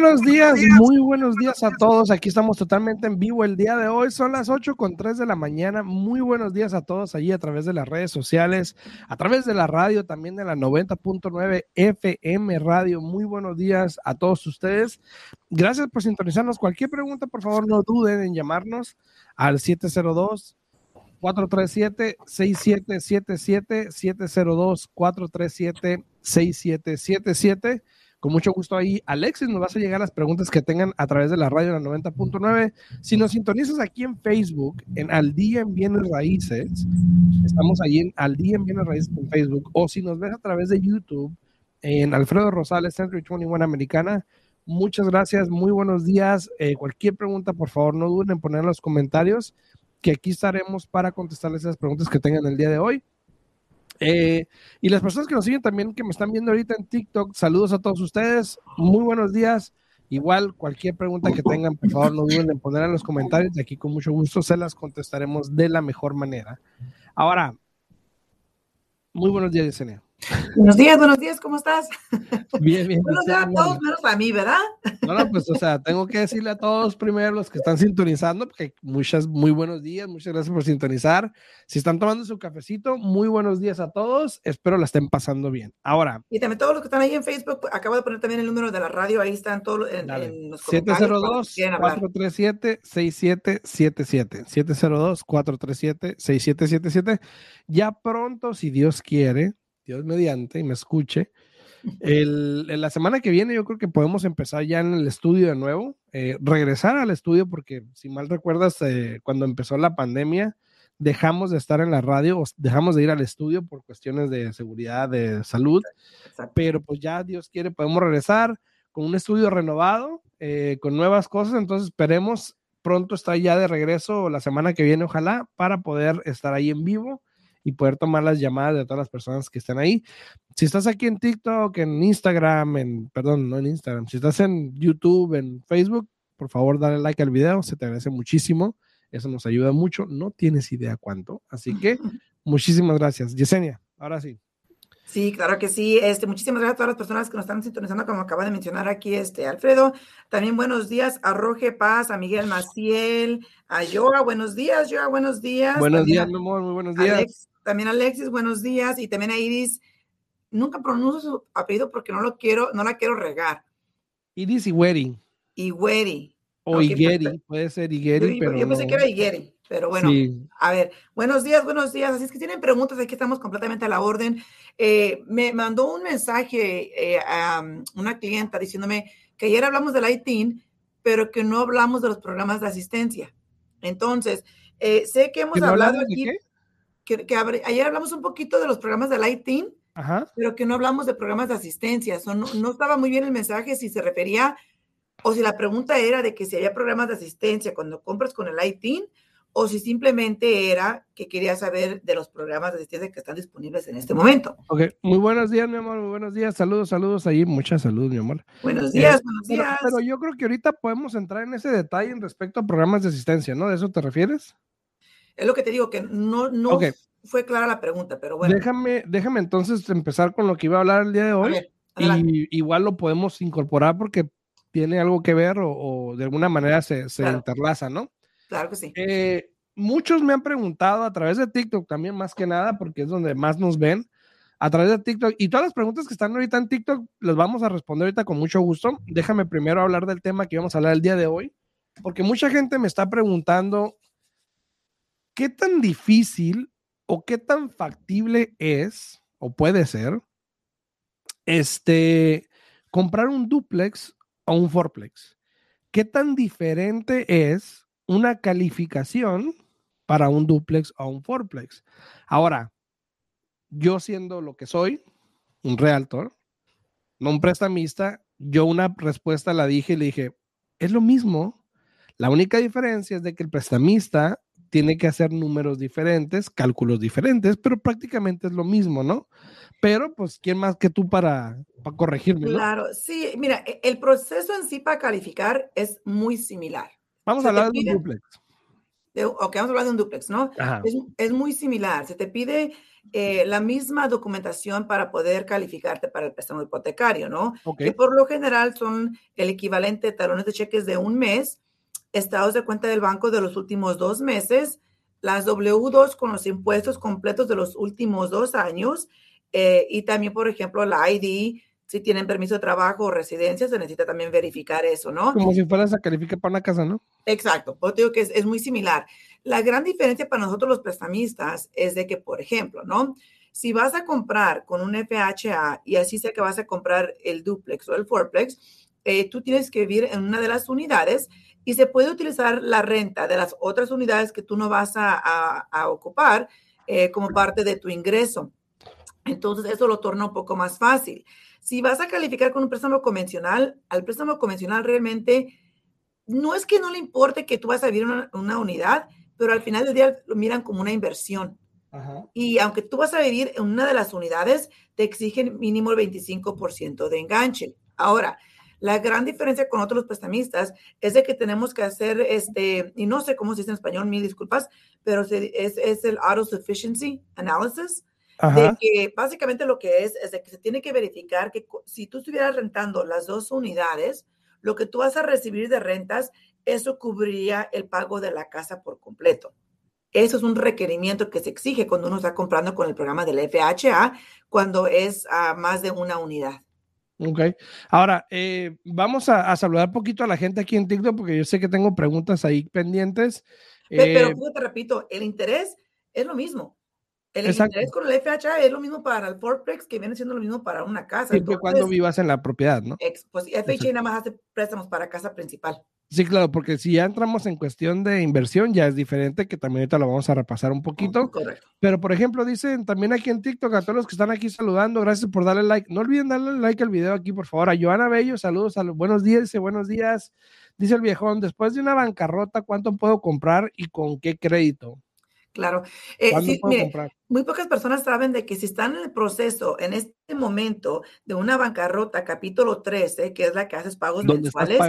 buenos días, muy buenos días a todos. Aquí estamos totalmente en vivo el día de hoy. Son las 8 con 3 de la mañana. Muy buenos días a todos allí a través de las redes sociales, a través de la radio, también de la 90.9 FM Radio. Muy buenos días a todos ustedes. Gracias por sintonizarnos. Cualquier pregunta, por favor, no duden en llamarnos al 702 437 6777 702 437 6777 con mucho gusto ahí, Alexis, nos vas a llegar las preguntas que tengan a través de la radio la 90.9. Si nos sintonizas aquí en Facebook, en Al Día en Bienes Raíces, estamos ahí en Al Día en Bienes Raíces en Facebook, o si nos ves a través de YouTube, en Alfredo Rosales, Century 21 Americana, muchas gracias, muy buenos días. Eh, cualquier pregunta, por favor, no duden en poner en los comentarios, que aquí estaremos para contestarles esas preguntas que tengan el día de hoy. Eh, y las personas que nos siguen también, que me están viendo ahorita en TikTok, saludos a todos ustedes, muy buenos días. Igual, cualquier pregunta que tengan, por favor, no duden en poner en los comentarios. De aquí, con mucho gusto, se las contestaremos de la mejor manera. Ahora, muy buenos días, Yesenia. Buenos días, buenos días, ¿cómo estás? Bien, bien. Buenos días a todos, menos a mí, ¿verdad? No, no, pues, o sea, tengo que decirle a todos primero, los que están sintonizando, porque muchas, muy buenos días, muchas gracias por sintonizar. Si están tomando su cafecito, muy buenos días a todos, espero la estén pasando bien. Ahora. Y también todos los que están ahí en Facebook, acabo de poner también el número de la radio, ahí están todos en, en los 702-437-6777. 702-437-6777. Ya pronto, si Dios quiere, Dios mediante, y me escuche. El, la semana que viene yo creo que podemos empezar ya en el estudio de nuevo, eh, regresar al estudio porque si mal recuerdas, eh, cuando empezó la pandemia, dejamos de estar en la radio, dejamos de ir al estudio por cuestiones de seguridad, de salud, pero pues ya Dios quiere, podemos regresar con un estudio renovado, eh, con nuevas cosas, entonces esperemos pronto estar ya de regreso la semana que viene, ojalá, para poder estar ahí en vivo y poder tomar las llamadas de todas las personas que están ahí. Si estás aquí en TikTok, en Instagram, en, perdón, no en Instagram, si estás en YouTube, en Facebook, por favor dale like al video, se te agradece muchísimo, eso nos ayuda mucho, no tienes idea cuánto, así que muchísimas gracias. Yesenia, ahora sí. Sí, claro que sí. Este, muchísimas gracias a todas las personas que nos están sintonizando, como acaba de mencionar aquí este Alfredo. También buenos días a Roge Paz, a Miguel Maciel, a Joa. Buenos días, Joa. Buenos días. Buenos días, mi amor. Muy buenos días. también Alexis, buenos días. Y también a Iris. Nunca pronuncio su apellido porque no lo quiero, no la quiero regar. Iris Igueri. Igueri. O Igueri, puede ser Igueri, pero. Yo pensé que era Igueri. Pero bueno, a ver, buenos días, buenos días. Así es que tienen preguntas, aquí estamos completamente a la orden. Eh, me mandó un mensaje eh, a um, una clienta diciéndome que ayer hablamos del ITIN, pero que no hablamos de los programas de asistencia. Entonces, eh, sé que hemos hablado aquí, que, ayer hablamos un poquito de los programas del ITIN, pero que no hablamos de programas de asistencia. no, no estaba muy bien el mensaje si se refería o si la pregunta era de que si había programas de asistencia cuando compras con el ITIN o si simplemente era que quería saber de los programas de asistencia que están disponibles en este momento. Ok, muy buenos días, mi amor, muy buenos días, saludos, saludos ahí, mucha salud, mi amor. Buenos días, eh, buenos días. Pero, yo creo que ahorita podemos entrar en ese detalle en respecto a programas de asistencia, ¿no? ¿De eso te refieres? Es lo que te digo, que no, no fue clara la pregunta, pero bueno. Déjame, déjame entonces empezar con lo que iba a hablar el día de hoy. y igual lo podemos incorporar porque tiene algo que ver o, de alguna manera se, se interlaza, ¿no? Claro que sí. Eh, muchos me han preguntado a través de TikTok también, más que nada, porque es donde más nos ven, a través de TikTok. Y todas las preguntas que están ahorita en TikTok las vamos a responder ahorita con mucho gusto. Déjame primero hablar del tema que vamos a hablar el día de hoy, porque mucha gente me está preguntando qué tan difícil o qué tan factible es o puede ser este comprar un duplex o un fourplex. ¿Qué tan diferente es una calificación para un duplex o un fourplex. Ahora, yo siendo lo que soy, un realtor, no un prestamista, yo una respuesta la dije y le dije, es lo mismo. La única diferencia es de que el prestamista tiene que hacer números diferentes, cálculos diferentes, pero prácticamente es lo mismo, ¿no? Pero, pues, ¿quién más que tú para, corregirme? Claro, sí, mira, e, el proceso en sí para calificar es muy similar. Vamos a hablar de un duplex. ok, vamos a hablar de un duplex, ¿no? Es, es, muy similar. Se te pide eh, la misma documentación para poder calificarte para el préstamo hipotecario, ¿no? Que por lo general son el equivalente de talones de cheques de un mes, estados de cuenta del banco de los últimos dos meses, las W2 con los impuestos completos de los últimos dos años eh, y también, por ejemplo, la ID si tienen permiso de trabajo o residencia, se necesita también verificar eso, ¿no? Como si fueras a calificar para una casa, ¿no? Exacto, pues digo que es, muy similar. La gran diferencia para nosotros los prestamistas es de que, por ejemplo, ¿no? Si vas a comprar con un FHA y así sé que vas a comprar el duplex o el fourplex, eh, tú tienes que vivir en una de las unidades y se puede utilizar la renta de las otras unidades que tú no vas a, ocupar eh, como parte de tu ingreso. Entonces, eso lo torna un poco más fácil. Si vas a calificar con un préstamo convencional, al préstamo convencional realmente no es que no le importe que tú vas a vivir en una, unidad, pero al final del día lo miran como una inversión. Y aunque tú vas a vivir en una de las unidades, te exigen mínimo el 25% de enganche. Ahora, la gran diferencia con otros prestamistas es de que tenemos que hacer este, y no sé cómo se dice en español, mil disculpas, pero es, es el auto sufficiency analysis, de que básicamente lo que es es de que se tiene que verificar que si tú estuvieras rentando las dos unidades, lo que tú vas a recibir de rentas, eso cubriría el pago de la casa por completo. Eso es un requerimiento que se exige cuando uno está comprando con el programa del FHA, cuando es a más de una unidad. Ok. Ahora, eh, vamos a, saludar un poquito a la gente aquí en TikTok porque yo sé que tengo preguntas ahí pendientes. Pero, pero eh, te repito, el interés es lo mismo. El interés con el FHA es lo mismo para el Forplex que viene siendo lo mismo para una casa. Siempre cuando vivas en la propiedad, ¿no? pues FHA nada más hace préstamos para casa principal. Sí, claro, porque si ya entramos en cuestión de inversión, ya es diferente, que también ahorita lo vamos a repasar un poquito. correcto. Pero, por ejemplo, dicen también aquí en TikTok, a todos los que están aquí saludando, gracias por darle like. No olviden darle like al video aquí, por favor. A Joana Bello, saludos, a los, buenos días, dice buenos días. Dice el viejón, después de una bancarrota, ¿cuánto puedo comprar y con qué crédito? Claro. Eh, muy pocas personas saben de que si están en el proceso, en este momento de una bancarrota, capítulo 13, que es la que haces pagos mensuales,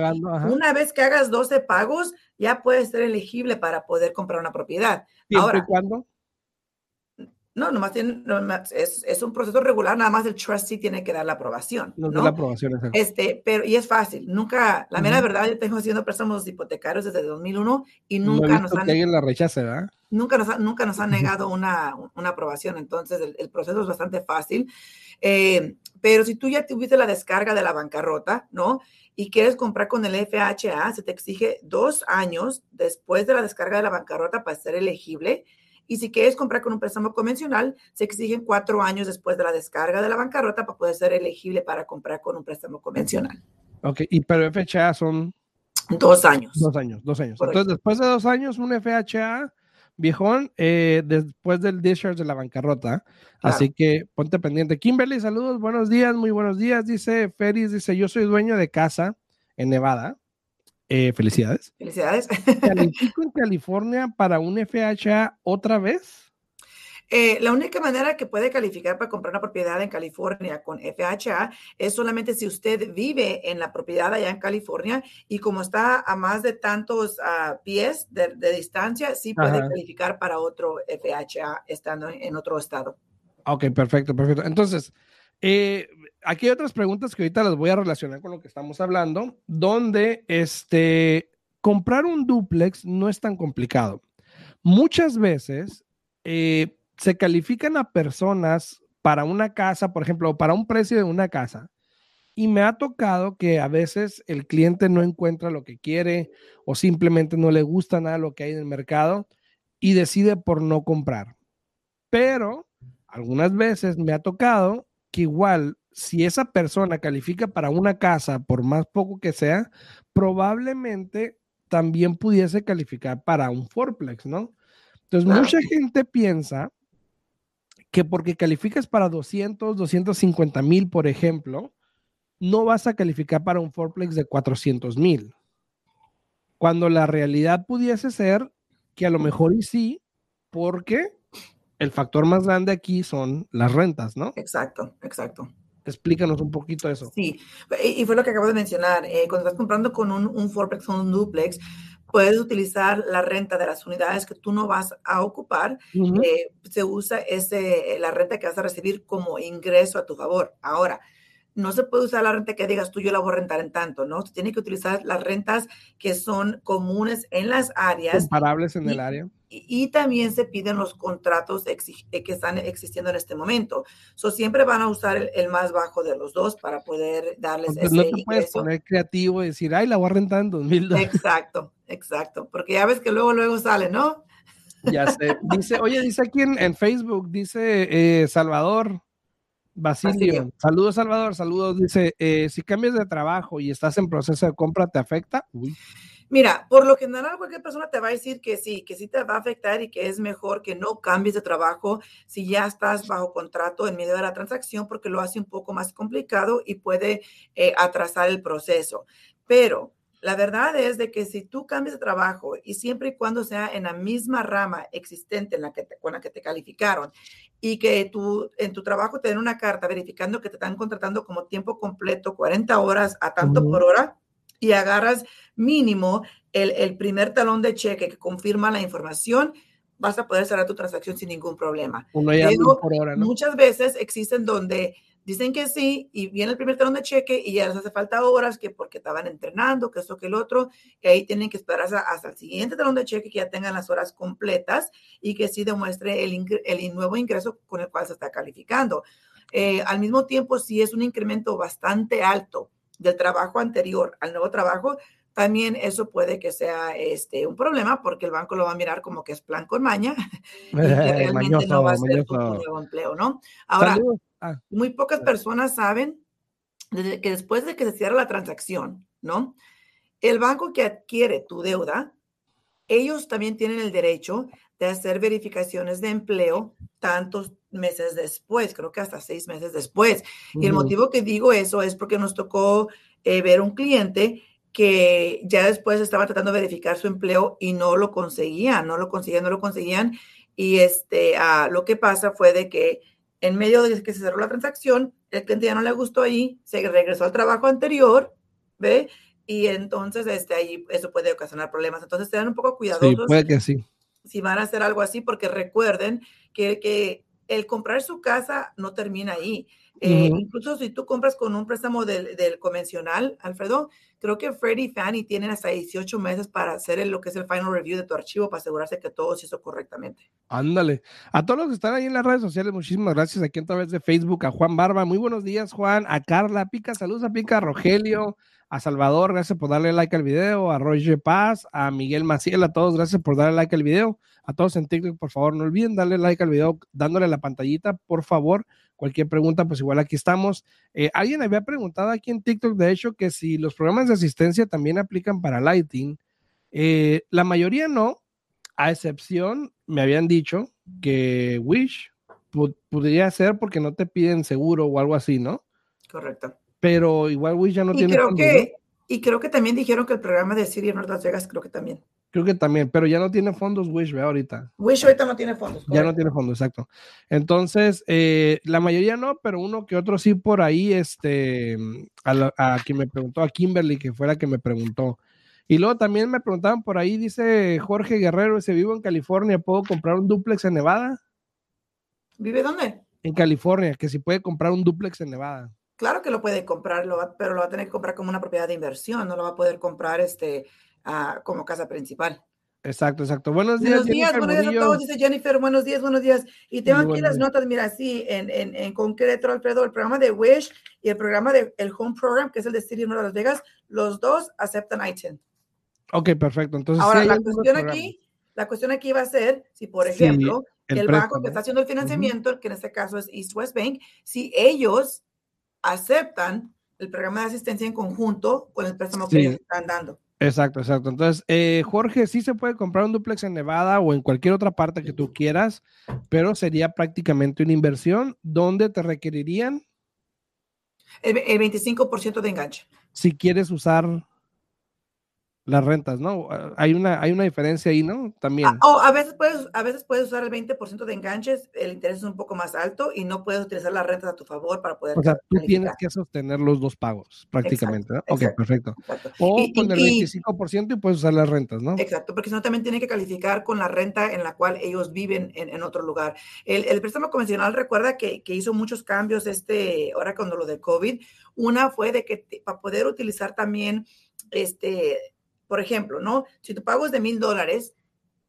una vez que hagas 12 pagos, ya puedes ser elegible para poder comprar una propiedad. Ahora? No, nomás, tiene, es, es, un proceso regular, nada más el trustee tiene que dar la aprobación. No, la aprobación. Este, pero, y es fácil, nunca, la mera verdad, yo tengo haciendo préstamos hipotecarios desde 2001 y nunca nos han... la rechace, ¿verdad? Nunca nos, nunca nos han negado una, una aprobación, entonces el, proceso es bastante fácil. Eh, pero si tú ya tuviste la descarga de la bancarrota, ¿no? Y quieres comprar con el FHA, se te exige dos años después de la descarga de la bancarrota para ser elegible y si quieres comprar con un préstamo convencional, se exigen cuatro años después de la descarga de la bancarrota para poder ser elegible para comprar con un préstamo convencional. Ok, y pero FHA son... Dos años. Dos años, dos años. Entonces, después de dos años, un FHA viejón, eh, después del discharge de la bancarrota. Así que ponte pendiente. Kimberly, saludos, buenos días, muy buenos días. Dice Feris, dice, yo soy dueño de casa en Nevada. Eh, felicidades. Felicidades. ¿Califico en California para un FHA otra vez? Eh, la única manera que puede calificar para comprar una propiedad en California con FHA es solamente si usted vive en la propiedad allá en California y como está a más de tantos ah, pies de, distancia, sí puede calificar para otro FHA estando en otro estado. Ok, perfecto, perfecto. Entonces, eh, aquí hay otras preguntas que ahorita las voy a relacionar con lo que estamos hablando, donde este, comprar un duplex no es tan complicado. Muchas veces eh, se califican a personas para una casa, por ejemplo, para un precio de una casa. Y me ha tocado que a veces el cliente no encuentra lo que quiere o simplemente no le gusta nada lo que hay en el mercado y decide por no comprar. Pero algunas veces me ha tocado que igual si esa persona califica para una casa, por más poco que sea, probablemente también pudiese calificar para un fourplex, ¿no? Entonces, mucha gente piensa que porque calificas para 200, 250 mil, por ejemplo, no vas a calificar para un fourplex de 400 mil. Cuando la realidad pudiese ser que a lo mejor y sí, porque el factor más grande aquí son las rentas, ¿no? Exacto, exacto. Explícanos un poquito eso. Sí, y fue lo que acabo de mencionar. Eh, cuando estás comprando con un, un fourplex o un duplex, puedes utilizar la renta de las unidades que tú no vas a ocupar. Eh, se usa ese, la renta que vas a recibir como ingreso a tu favor. Ahora, no se puede usar la renta que digas tú, yo la voy a rentar en tanto, ¿no? Se tiene que utilizar las rentas que son comunes en las áreas. Comparables en el área. Y, también se piden los contratos eh, que están existiendo en este momento. So, siempre van a usar el, más bajo de los dos para poder darles ese no te puedes poner creativo y decir, ay, la voy a rentar en 2000 Exacto, exacto. Porque ya ves que luego, luego sale, ¿no? Ya sé. Dice, oye, dice aquí en, Facebook, dice eh, Salvador, Basilio. Saludos, Salvador. Saludos. Dice, eh, si cambias de trabajo y estás en proceso de compra, ¿te afecta? Mira, por lo general cualquier persona te va a decir que sí, que sí te va a afectar y que es mejor que no cambies de trabajo si ya estás bajo contrato en medio de la transacción porque lo hace un poco más complicado y puede eh, atrasar el proceso. Pero la verdad es de que si tú cambias de trabajo y siempre y cuando sea en la misma rama existente en la que con la que te calificaron y que tú, en tu trabajo te den una carta verificando que te están contratando como tiempo completo, 40 horas a tanto por hora, y agarras mínimo el, primer talón de cheque que confirma la información, vas a poder cerrar tu transacción sin ningún problema. Muchas veces existen donde dicen que sí y viene el primer talón de cheque y ya les hace falta horas que porque estaban entrenando, que eso, que el otro, y ahí tienen que esperar hasta, el siguiente talón de cheque que ya tengan las horas completas y que sí demuestre el, el nuevo ingreso con el cual se está calificando. Eh, al mismo tiempo, si es un incremento bastante alto del trabajo anterior al nuevo trabajo, también eso puede que sea este, un problema porque el banco lo va a mirar como que es plan con maña y que realmente no va a ser un nuevo empleo, ¿no? Ahora, Ah. Muy pocas personas saben que después de que se cierra la transacción, ¿no? El banco que adquiere tu deuda, ellos también tienen el derecho de hacer verificaciones de empleo tantos meses después, creo que hasta seis meses después. Y el motivo que digo eso es porque nos tocó eh, ver un cliente que ya después estaba tratando de verificar su empleo y no lo conseguían, no lo conseguían, no lo conseguían. Y este, ah, lo que pasa fue de que en medio de que se cerró la transacción, el cliente ya no le gustó ahí, se regresó al trabajo anterior, ¿ve? Y entonces este, ahí eso puede ocasionar problemas. Entonces, tengan un poco cuidadosos. Sí, puede que sí. Si van a hacer algo así, porque recuerden que, que el comprar su casa no termina ahí. Eh, incluso si tú compras con un préstamo del, convencional, Alfredo, creo que Freddie y Fannie tienen hasta 18 meses para hacer lo que es el final review de tu archivo para asegurarse que todo se hizo correctamente. Ándale. A todos los que están ahí en las redes sociales, muchísimas gracias aquí a través de Facebook, a Juan Barba. Muy buenos días, Juan. A Carla Pica, saludos a Pica, a Rogelio, a Salvador, gracias por darle like al video, a Roger Paz, a Miguel Maciel, a todos, gracias por darle like al video. A todos en TikTok, por favor, no olviden darle like al video, dándole la pantallita, por favor. Cualquier pregunta, pues igual aquí estamos. Eh, alguien había preguntado aquí en TikTok, de hecho, que si los programas de asistencia también aplican para Lighting. Eh, la mayoría no, a excepción, me habían dicho que Wish podría ser porque no te piden seguro o algo así, ¿no? Correcto pero igual Wish ya no y tiene. Creo que, Y creo que también dijeron que el programa de Siri en Las Vegas, creo que también. Creo que también, pero ya no tiene fondos Wish, ve ahorita. Wish ahorita no tiene fondos. Ya no tiene fondos, exacto. Entonces, eh, la mayoría no, pero uno que otro sí por ahí, este, a, a, quien me preguntó, a Kimberly, que fue la que me preguntó. Y luego también me preguntaban por ahí, dice Jorge Guerrero, ese vivo en California, ¿puedo comprar un duplex en Nevada? ¿Vive dónde? En California, que si puede comprar un duplex en Nevada. Claro que lo puede comprar, pero lo va a tener que comprar como una propiedad de inversión, no lo va a poder comprar este, ah, como casa principal. Exacto, exacto. Buenos días. Buenos días, buenos días a todos, dice Jennifer. Buenos días, buenos días. Y tengo aquí las notas, mira, sí, en, en, en, concreto, Alfredo, el programa de Wish y el programa de el Home Program, que es el de City de Las Vegas, los dos aceptan ITIN. Ok, perfecto. Entonces, ahora la cuestión aquí, la cuestión aquí va a ser si, por ejemplo, el, banco que está haciendo el financiamiento, que en este caso es East West Bank, si ellos aceptan el programa de asistencia en conjunto con el préstamo que ellos están dando. Exacto, exacto. Entonces, eh, Jorge, sí se puede comprar un duplex en Nevada o en cualquier otra parte que tú quieras, pero sería prácticamente una inversión donde te requerirían el, 25% de enganche. Si quieres usar las rentas, ¿no? Ah, hay una, hay una diferencia ahí, ¿no? También. Ah, o a veces puedes, a veces puedes usar el 20% de enganches, el interés es un poco más alto y no puedes utilizar las rentas a tu favor para poder. O sea, tú tienes que sostener los dos pagos, prácticamente, ¿no? Ok, perfecto. O con el 25% y, puedes usar las rentas, ¿no? Exacto, porque si no también tienen que calificar con la renta en la cual ellos viven en, otro lugar. El, el, préstamo convencional recuerda que, que hizo muchos cambios este, ahora cuando lo de COVID. Una fue de que para poder utilizar también este por ejemplo, ¿no? Si tu pago es de mil dólares,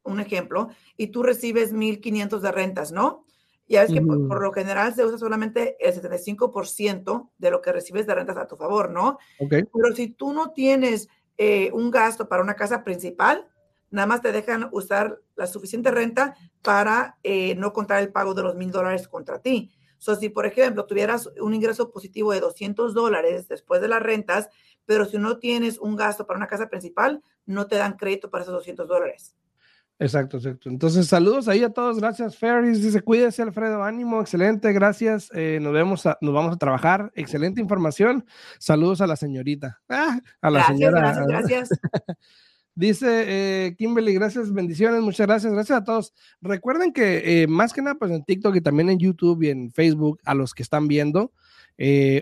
un ejemplo, y tú recibes mil quinientos de rentas, ¿no? Ya ves que por, lo general se usa solamente el 75% de lo que recibes de rentas a tu favor, ¿no? Okay. Pero si tú no tienes eh, un gasto para una casa principal, nada más te dejan usar la suficiente renta para eh, no contar el pago de los mil dólares contra ti. So, si, por ejemplo, tuvieras un ingreso positivo de 200 dólares después de las rentas, pero si no tienes un gasto para una casa principal, no te dan crédito para esos 200 dólares. Exacto, exacto. Entonces, saludos ahí a todos. Gracias, Ferris. Dice, cuídese, Alfredo. Ánimo, excelente. Gracias. Eh, nos vemos, nos vamos a trabajar. Excelente información. Saludos a la señorita. Ah, a la señora. Gracias, gracias. Dice eh, Kimberly, gracias, bendiciones, muchas gracias, gracias a todos. Recuerden que eh, más que nada, pues en TikTok y también en YouTube y en Facebook, a los que están viendo,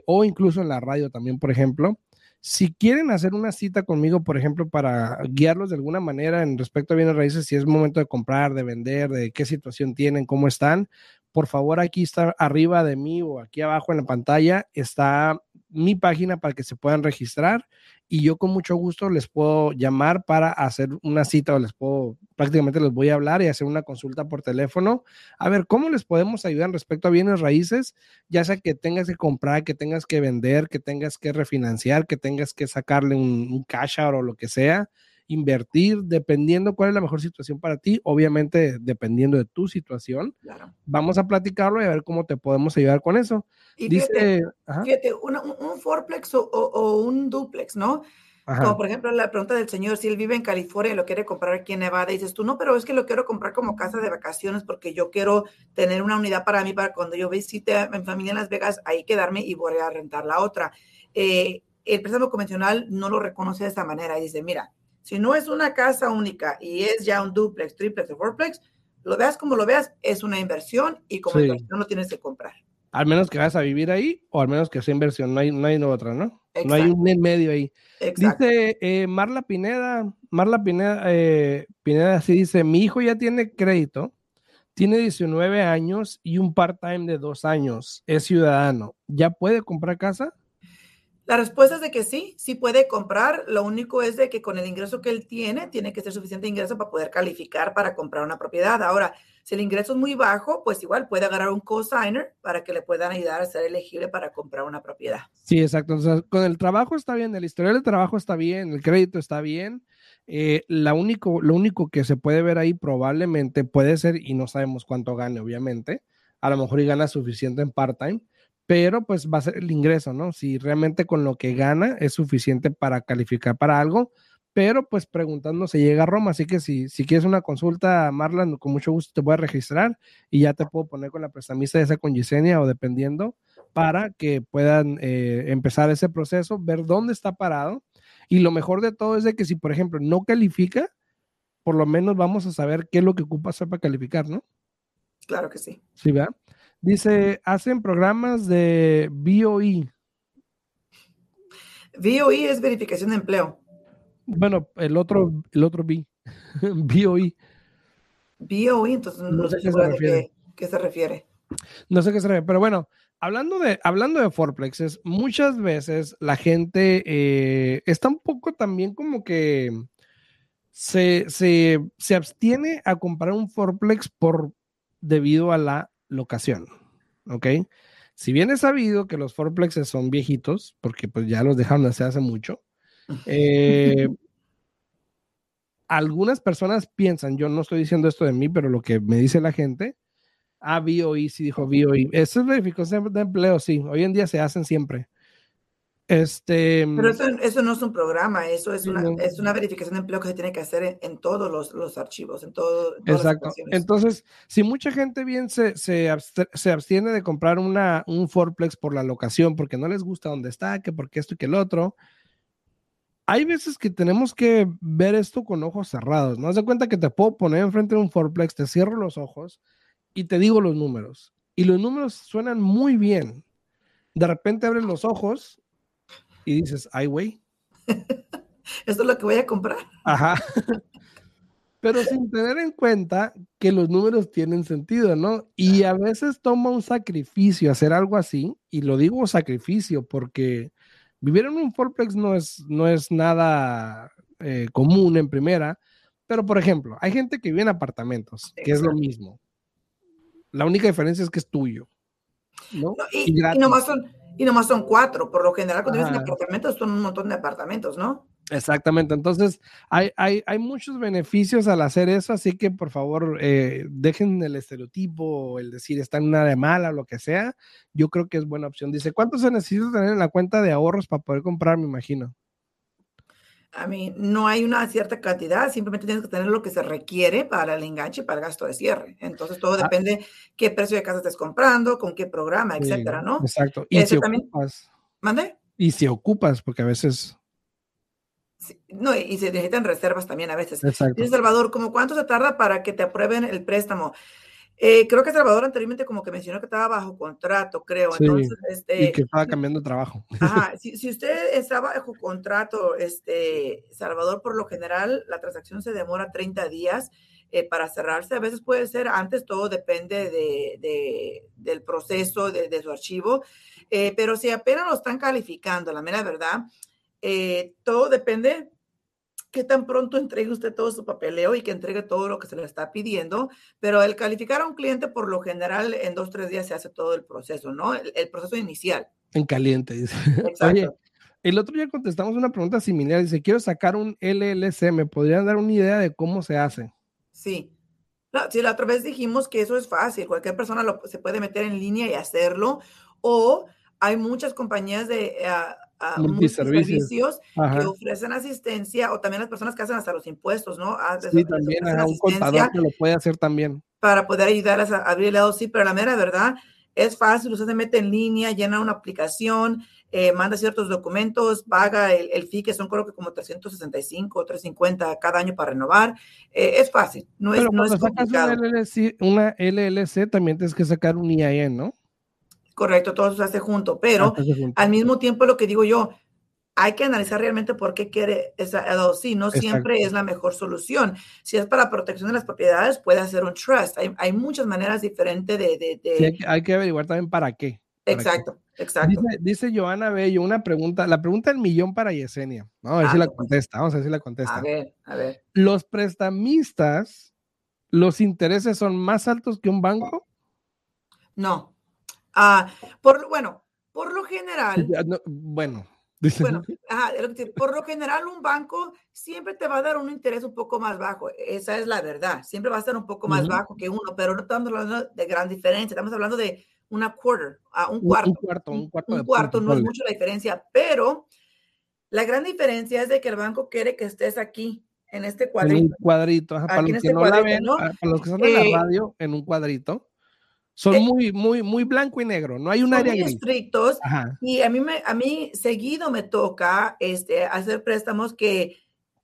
o incluso en la radio también, por ejemplo, si quieren hacer una cita conmigo, por ejemplo, para guiarlos de alguna manera en respecto a bienes raíces, si es momento de comprar, de vender, de qué situación tienen, cómo están, por favor, aquí está arriba de mí o aquí abajo en la pantalla está mi página para que se puedan registrar y yo con mucho gusto les puedo llamar para hacer una cita o les puedo, prácticamente les voy a hablar y hacer una consulta por teléfono. A ver, ¿cómo les podemos ayudar respecto a bienes raíces? Ya sea que tengas que comprar, que tengas que vender, que tengas que refinanciar, que tengas que sacarle un, un cash out o lo que sea invertir dependiendo cuál es la mejor situación para ti, obviamente dependiendo de tu situación. Vamos a platicarlo y a ver cómo te podemos ayudar con eso. Y Dice, fíjate, un, fourplex o, un duplex, ¿no? Como por ejemplo la pregunta del señor, si él vive en California y lo quiere comprar aquí en Nevada, dices tú, no, pero es que lo quiero comprar como casa de vacaciones porque yo quiero tener una unidad para mí, para cuando yo visite a mi familia en Las Vegas, ahí quedarme y voy a rentar la otra. Eh, el préstamo convencional no lo reconoce de esa manera y dice, mira, si no es una casa única y es ya un duplex, triplex o fourplex, lo veas como lo veas, es una inversión y como inversión lo tienes que comprar. Al menos que vas a vivir ahí o al menos que sea inversión, no hay, no hay otra, ¿no? No hay un en medio ahí. Dice eh, Marla Pineda, Marla Pineda, eh, Pineda así dice, mi hijo ya tiene crédito, tiene 19 años y un part-time de dos años, es ciudadano, ¿ya puede comprar casa? La respuesta es de que sí, sí puede comprar. Lo único es de que con el ingreso que él tiene, tiene que ser suficiente ingreso para poder calificar para comprar una propiedad. Ahora, si el ingreso es muy bajo, pues igual puede agarrar un cosigner para que le puedan ayudar a ser elegible para comprar una propiedad. Sí, exacto. con el trabajo está bien, el historial de trabajo está bien, el crédito está bien. Eh, la único, lo único que se puede ver ahí probablemente puede ser, y no sabemos cuánto gane, obviamente, a lo mejor y gana suficiente en part-time, pero pues va a ser el ingreso, ¿no? Si realmente con lo que gana es suficiente para calificar para algo, pero pues preguntando se llega a Roma, así que si, si quieres una consulta, Marlon, con mucho gusto te voy a registrar y ya te puedo poner con la prestamista de esa con Yesenia o dependiendo para que puedan eh, empezar ese proceso, ver dónde está parado y lo mejor de todo es de que si por ejemplo no califica, por lo menos vamos a saber qué es lo que ocupa hacer para calificar, ¿no? Claro que sí. Sí, ¿verdad? Dice, hacen programas de BOE. BOE es verificación de empleo. Bueno, el otro, el otro B. BOE. BOE, entonces no, sé qué se, refiere. Qué, se refiere. No sé qué se refiere, pero bueno, hablando de, hablando de forplexes, muchas veces la gente eh, está un poco también como que se, se, se abstiene a comprar un forplex por debido a la locación. ¿Ok? Si bien es sabido que los fourplexes son viejitos, porque pues ya los dejaron de hacer hace mucho, eh, algunas personas piensan, yo no estoy diciendo esto de mí, pero lo que me dice la gente, ah, BOI, sí dijo BOI. Eso es verificación de empleo, sí, hoy en día se hacen siempre. Este, Pero eso, no es un programa, eso es una, es una verificación de empleo que se tiene que hacer en, todos los, archivos, en todo. Exacto. Entonces, si mucha gente bien se, se, abstiene de comprar una, un Forplex por la locación, porque no les gusta dónde está, que porque esto y que el otro, hay veces que tenemos que ver esto con ojos cerrados. No se cuenta que te puedo poner enfrente de un Forplex, te cierro los ojos y te digo los números. Y los números suenan muy bien. De repente abres los ojos y dices, ay, güey. Esto es lo que voy a comprar. Ajá. Pero sin tener en cuenta que los números tienen sentido, ¿no? Y a veces toma un sacrificio hacer algo así, y lo digo sacrificio porque Vivir en un fourplex no es, no es nada eh, común en primera, pero por ejemplo, hay gente que vive en apartamentos, que es lo mismo. La única diferencia es que es tuyo. ¿no? y, y, nomás son, y nomás son cuatro. Por lo general, cuando vives en apartamentos, son un montón de apartamentos, ¿no? Exactamente, entonces hay, hay, hay, muchos beneficios al hacer eso, así que por favor eh, dejen el estereotipo, el decir está en una de mala o lo que sea, yo creo que es buena opción. Dice, ¿cuánto se necesita tener en la cuenta de ahorros para poder comprar, me imagino? A mí no hay una cierta cantidad, simplemente tienes que tener lo que se requiere para el enganche y para el gasto de cierre. Entonces todo ah. depende qué precio de casa estés comprando, con qué programa, etcétera, ¿no? Exacto. Y si ocupas. ¿Mande? Y si ocupas, porque a veces no, y se necesitan reservas también a veces. Exacto. Salvador, ¿cómo cuánto se tarda para que te aprueben el préstamo? Eh, creo que Salvador anteriormente como que mencionó que estaba bajo contrato, creo. Entonces, este, y que estaba cambiando de trabajo. Ajá, si, si, usted está bajo contrato, este, Salvador, por lo general, la transacción se demora 30 días eh, para cerrarse. A veces puede ser antes, todo depende de, de, del proceso de, de su archivo. Eh, pero si apenas lo están calificando, la mera verdad, eh, todo depende qué tan pronto entregue usted todo su papeleo y que entregue todo lo que se le está pidiendo, pero el calificar a un cliente por lo general en dos, tres días se hace todo el proceso, ¿no? El, proceso inicial. En caliente, dice. Oye, el otro día contestamos una pregunta similar, dice, quiero sacar un LLC, ¿me podrían dar una idea de cómo se hace? Sí. sí, la otra vez dijimos que eso es fácil, cualquier persona lo, se puede meter en línea y hacerlo, o hay muchas compañías de... Uh, multiservicios que ofrecen asistencia o también las personas que hacen hasta los impuestos, ¿no? Ah, sí, también a un contador que lo puede hacer también. Para poder ayudarlas a abrir el lado, sí, pero la mera verdad es fácil, usted se mete en línea, llena una aplicación, eh, manda ciertos documentos, paga el, el, fee que son creo que como 365 o 350 cada año para renovar. Eh, es fácil, no es, no es complicado. Una LLC, una LLC también tienes que sacar un IAN, ¿no? Correcto, todo se hace junto, pero al mismo tiempo lo que digo yo, hay que analizar realmente por qué quiere esa LLC, no siempre es la mejor solución. Si es para protección de las propiedades, puede hacer un trust. Hay, muchas maneras diferentes de... de, hay, que, averiguar también para qué. exacto, exacto. Dice, Joana Bello una pregunta, la pregunta del millón para Yesenia. Vamos a ver si la contesta, vamos a ver si la contesta. A ver, a ver. ¿Los prestamistas, los intereses son más altos que un banco? No. Ah, por, bueno, por lo general. bueno. Bueno, por lo general un banco siempre te va a dar un interés un poco más bajo, esa es la verdad, siempre va a ser un poco más bajo que uno, pero no estamos hablando de gran diferencia, estamos hablando de una quarter, a un cuarto. Un, cuarto, un cuarto. Un cuarto no es mucho la diferencia, pero la gran diferencia es de que el banco quiere que estés aquí, en este cuadrito. En un cuadrito, para, los que este no la ven, para los que están en la eh, radio, en un cuadrito. Son eh, muy, muy, muy blanco y negro, no hay un área muy estrictos y a mí, me, a mí seguido me toca este, hacer préstamos que,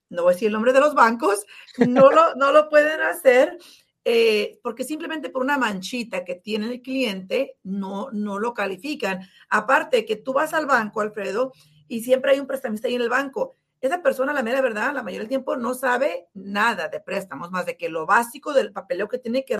no voy a decir el nombre de los bancos, no lo, no lo pueden hacer eh, porque simplemente por una manchita que tiene el cliente no, no lo califican. Aparte que tú vas al banco, Alfredo, y siempre hay un prestamista ahí en el banco. Esa persona, la mera verdad, la mayoría del tiempo no sabe nada de préstamos, más de que lo básico del papeleo que tiene que